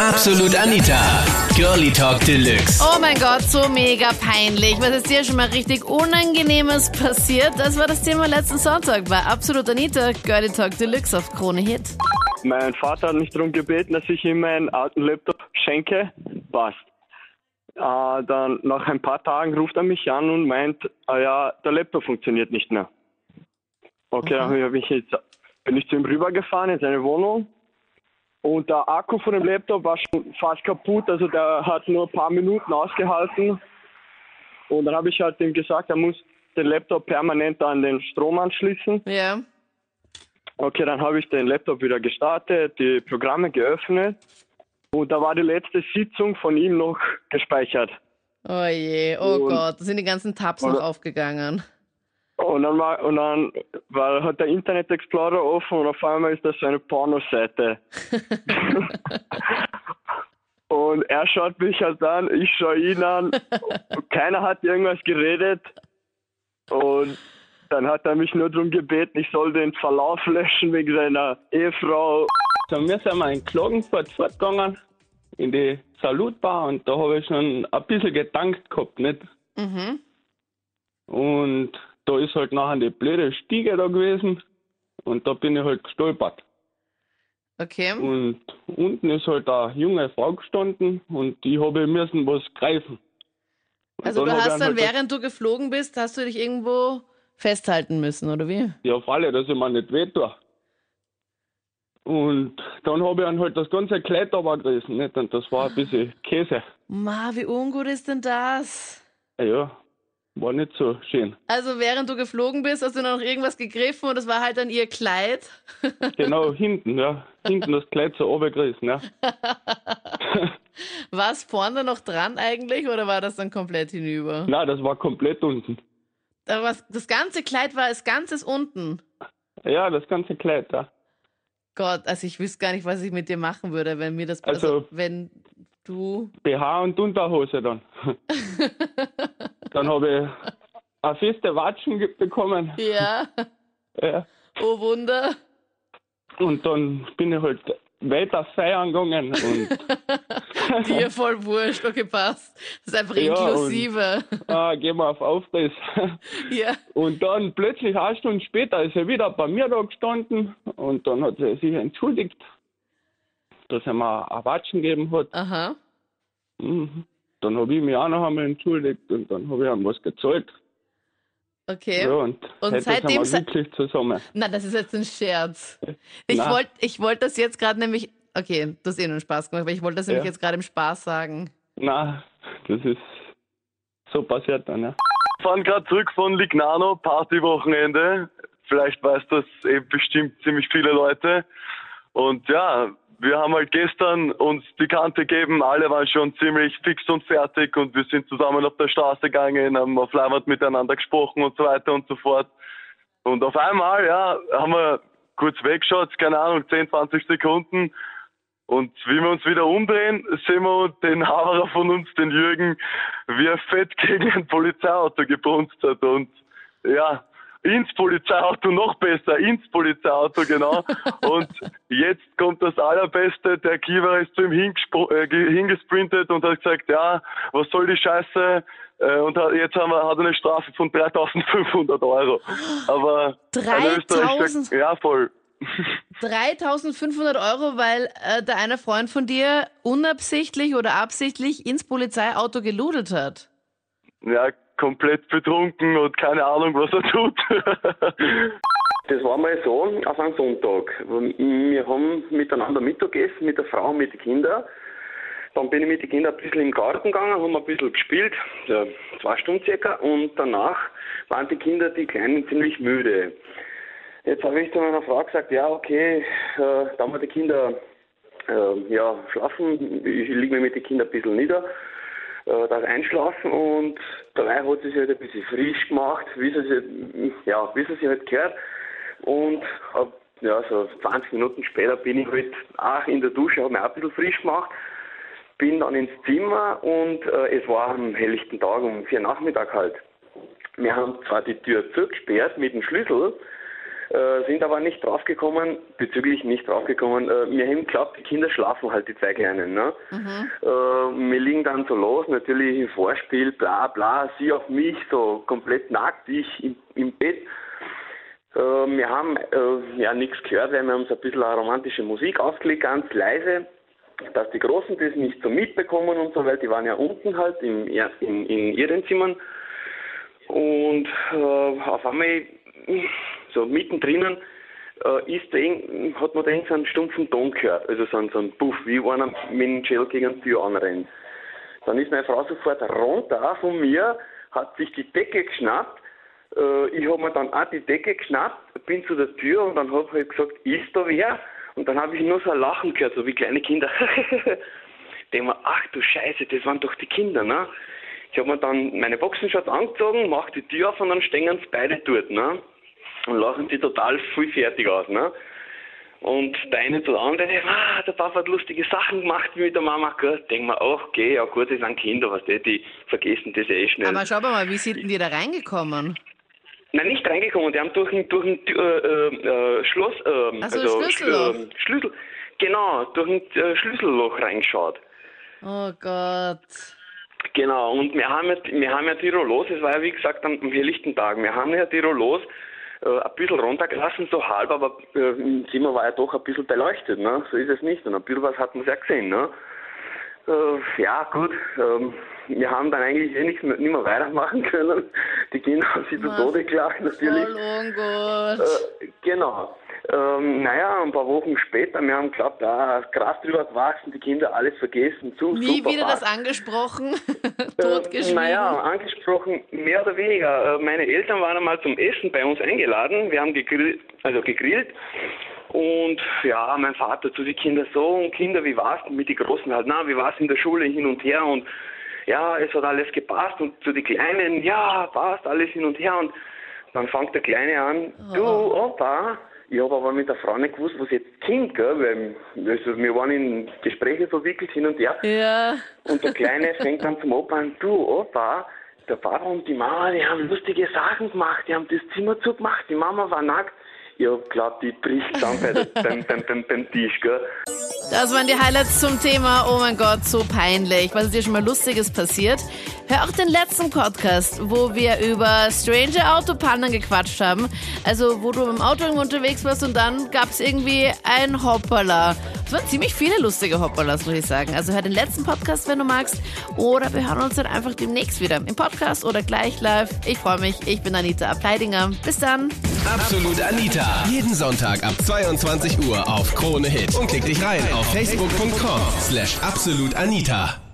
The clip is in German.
Absolut Anita. Girlie Talk Deluxe. Oh mein Gott, so mega peinlich. Was ist dir schon mal richtig Unangenehmes passiert? Das war das Thema letzten Sonntag bei Absolut Anita, Girlie Talk Deluxe auf Krone Hit. Mein Vater hat mich darum gebeten, dass ich ihm meinen alten Laptop schenke. Passt. Äh, dann nach ein paar Tagen ruft er mich an und meint, ah ja, der Laptop funktioniert nicht mehr. Okay, dann hab ich jetzt, bin ich zu ihm rübergefahren in seine Wohnung und der Akku von dem Laptop war schon fast kaputt, also der hat nur ein paar Minuten ausgehalten. Und dann habe ich halt ihm gesagt, er muss den Laptop permanent an den Strom anschließen. Ja. Okay, dann habe ich den Laptop wieder gestartet, die Programme geöffnet und da war die letzte Sitzung von ihm noch gespeichert. Oh je, oh Und- Gott, da sind die ganzen Tabs noch aufgegangen. Und dann, war, und dann war, hat der Internet Explorer offen und auf einmal ist das so eine Pornoseite. und er schaut mich halt an, ich schaue ihn an, und keiner hat irgendwas geredet. Und dann hat er mich nur darum gebeten, ich soll den Verlauf löschen wegen seiner Ehefrau. So, wir sind mal in Klagenfurt fortgegangen, in die Salutbar und da habe ich schon ein bisschen gedankt gehabt, nicht? Mhm. Und da ist halt nachher die blöde Stiege da gewesen und da bin ich halt gestolpert. Okay. Und unten ist halt eine junge Frau gestanden und die habe ich müssen was greifen. Und Also du hast dann, halt während du geflogen bist, hast du dich irgendwo festhalten müssen, oder wie? Ja, auf alle, dass ich mir nicht weh tue. Und dann habe ich dann halt das ganze Kleid gerissen, nicht? Und das war ein bisschen Käse. Ma, wie ungut ist denn das? Ja, war nicht so schön. Also während du geflogen bist, hast du noch irgendwas gegriffen und das war halt dann ihr Kleid. Genau, hinten, ja. Hinten das Kleid so runtergerissen, ja. War es vorne noch dran eigentlich oder war das dann komplett hinüber? Nein, das war komplett unten. Aber das ganze Kleid war als Ganzes unten. Ja, das ganze Kleid, ja. Gott, also ich wüsste gar nicht, was ich mit dir machen würde, wenn mir das Also- also wenn du BH und Unterhose dann. dann habe ich eine feste Watschen bekommen. ja, Ja. oh Wunder. Und dann bin ich halt weiter feiern gegangen und Dir voll wurscht, okay, passt. Das ist einfach Ja, und- inklusive. ah, gehen wir auf Aufriss. Ja. Und dann plötzlich eine Stunde später ist er wieder bei mir da gestanden und dann hat er sich entschuldigt, dass er mir ein Watschen gegeben hat. Aha. Mhm. Dann habe ich mich auch noch einmal entschuldigt und dann habe ich ihm was gezahlt. Okay. Ja, und, Und seitdem sind wir wirklich zusammen. Na, das ist jetzt ein Scherz. Ich wollte ich wollt das jetzt gerade nämlich. Okay, du hast eh nur einen Spaß gemacht, aber ich wollte das nämlich Ja. jetzt gerade im Spaß sagen. Na, das ist so passiert dann, ja. fahren gerade zurück von Lignano, Partywochenende. Vielleicht weiß das eben bestimmt ziemlich viele Leute. Und ja, wir haben halt gestern uns die Kante gegeben. Alle waren schon ziemlich fix und fertig und wir sind zusammen auf der Straße gegangen, haben auf Leinwand miteinander gesprochen und so weiter und so fort. Und auf einmal, ja, haben wir kurz weggeschaut, keine Ahnung, 10, 20 Sekunden. Und wie wir uns wieder umdrehen, sehen wir den Haberer von uns, den Jürgen, wie er fett gegen ein Polizeiauto gebrunst hat. Und ja, ins Polizeiauto noch besser, ins Polizeiauto, genau. Und jetzt kommt das Allerbeste, der Kiewer ist zu ihm äh, ge- hingesprintet und hat gesagt, ja, was soll die Scheiße? Äh, Und hat, jetzt haben wir, hat er eine Strafe von 3500 Euro. Aber ein Österreicher- 3000? Ja, voll. 3500 Euro, weil äh, der eine Freund von dir unabsichtlich oder absichtlich ins Polizeiauto geludelt hat. Ja, komplett betrunken und keine Ahnung, was er tut. Das war mal so auf einem Sonntag. Wir haben miteinander Mittagessen mit der Frau und mit den Kindern. Dann bin ich mit den Kindern ein bisschen im Garten gegangen, haben ein bisschen gespielt, ja, zwei Stunden circa, und danach waren die Kinder, die Kleinen, ziemlich müde. Jetzt habe ich zu meiner Frau gesagt, ja, okay, äh, da haben wir die Kinder äh, ja, schlafen, ich liege mir mit den Kindern ein bisschen nieder, äh, darf einschlafen und dabei hat sie sich halt ein bisschen frisch gemacht, wie sie sich, ja, wie sie sich halt gehört. Und hab, ja, so 20 Minuten später bin ich halt auch in der Dusche, habe mich auch ein bisschen frisch gemacht, bin dann ins Zimmer und äh, es war am helllichten Tag um vier Nachmittag halt. Wir haben zwar die Tür zugesperrt mit dem Schlüssel, Äh, sind aber nicht draufgekommen, bezüglich nicht draufgekommen. Äh, wir haben geglaubt, die Kinder schlafen halt die zwei Kleinen. Ne? Äh, wir liegen dann so los, natürlich im Vorspiel, bla bla, sie auf mich, so komplett nackt, ich im, im Bett. Äh, wir haben äh, ja nichts gehört, weil wir haben so ein bisschen romantische Musik ausgelegt, ganz leise, dass die Großen das nicht so mitbekommen und so, weil die waren ja unten halt in, in, in ihren Zimmern. Und äh, auf einmal so mittendrin äh, ist der, hat man da so einen stumpfen Ton gehört, also so einen, so einen Puff, wie einer mit dem Gel gegen die Tür anrennt. Dann ist meine Frau sofort runter von mir, hat sich die Decke geschnappt, äh, ich habe mir dann auch die Decke geschnappt, bin zu der Tür und dann habe ich halt gesagt, ist da wer? Und dann habe ich nur so ein Lachen gehört, so wie kleine Kinder. Denke mir, ach du Scheiße, das waren doch die Kinder, ne? Ich habe mir dann meine Boxenshorts angezogen, mache die Tür auf und dann stehen sie beide dort, ne? Und lachen sie total viel fertig aus, ne? Und der eine zu der anderen, ah, der Papa hat lustige Sachen gemacht mit der Mama. Gell? Denk mir, ach, okay, ja gut, das sind Kinder, was die, die vergessen das eh schnell. Aber schau mal, wie sind die da reingekommen? Nein, nicht reingekommen, die haben durch ein, durch ein äh, äh, Schloss, äh, Ach so, also Schlüsselloch. Schl- äh, Schlüssel, genau, durch ein äh, Schlüsselloch reingeschaut. Oh Gott. Genau, und wir haben ja, wir haben ja Tirolos, es war ja wie gesagt am am helllichten Tag, wir haben ja Tirolos äh, ein bisschen runtergelassen, so halb, aber äh, im Zimmer war ja doch ein bisschen beleuchtet, ne? so ist es nicht. Und ein bisschen was hat man ja gesehen. Ne? Äh, ja, gut, ähm, wir haben dann eigentlich eh nichts mehr, nicht mehr weitermachen können. Die Kinder haben sich zu? Tode gelacht, natürlich. Voll. Äh, genau. Ähm, naja, ein paar Wochen später, wir haben geglaubt, ah, Gras drüber gewachsen, die Kinder alles vergessen, zu Nie wieder passt. das angesprochen, Äh, totgeschwiegen. Naja, angesprochen, mehr oder weniger. Äh, Meine Eltern waren einmal zum Essen bei uns eingeladen. Wir haben gegrillt, also gegrillt. Und ja, mein Vater zu den Kindern so, und Kinder, wie war's denn mit den Großen halt? Na, wie war's in der Schule hin und her? Und ja, es hat alles gepasst. Und zu den Kleinen, ja, passt alles hin und her. Und dann fängt der Kleine an, du, Opa, ich habe aber mit der Frau nicht gewusst, was jetzt kommt, gell? Weil also wir waren in Gespräche verwickelt hin und her. Ja. Und der Kleine fängt dann zum Opa an, du Opa, der Papa und die Mama, die haben lustige Sachen gemacht, die haben das Zimmer zugemacht, die Mama war nackt. Ich hab glaubt, die bricht bei der, beim, beim, beim, beim Tisch, gell. Das waren die Highlights zum Thema, oh mein Gott, so peinlich. Was ist dir schon mal Lustiges passiert? Hör auch den letzten Podcast, wo wir über strange Autopannen gequatscht haben. Also, wo du im Auto unterwegs warst und dann gab's irgendwie ein Hoppala. Es waren ziemlich viele lustige Hoppalas, muss ich sagen. Also hör den letzten Podcast, wenn du magst. Oder wir hören uns dann einfach demnächst wieder im Podcast oder gleich live. Ich freue mich. Ich bin Anita Ableidinger. Bis dann. Absolut Anita. Jeden Sonntag ab 22 Uhr auf Krone Hit. Und klick dich rein auf facebook.com slash absolutanita.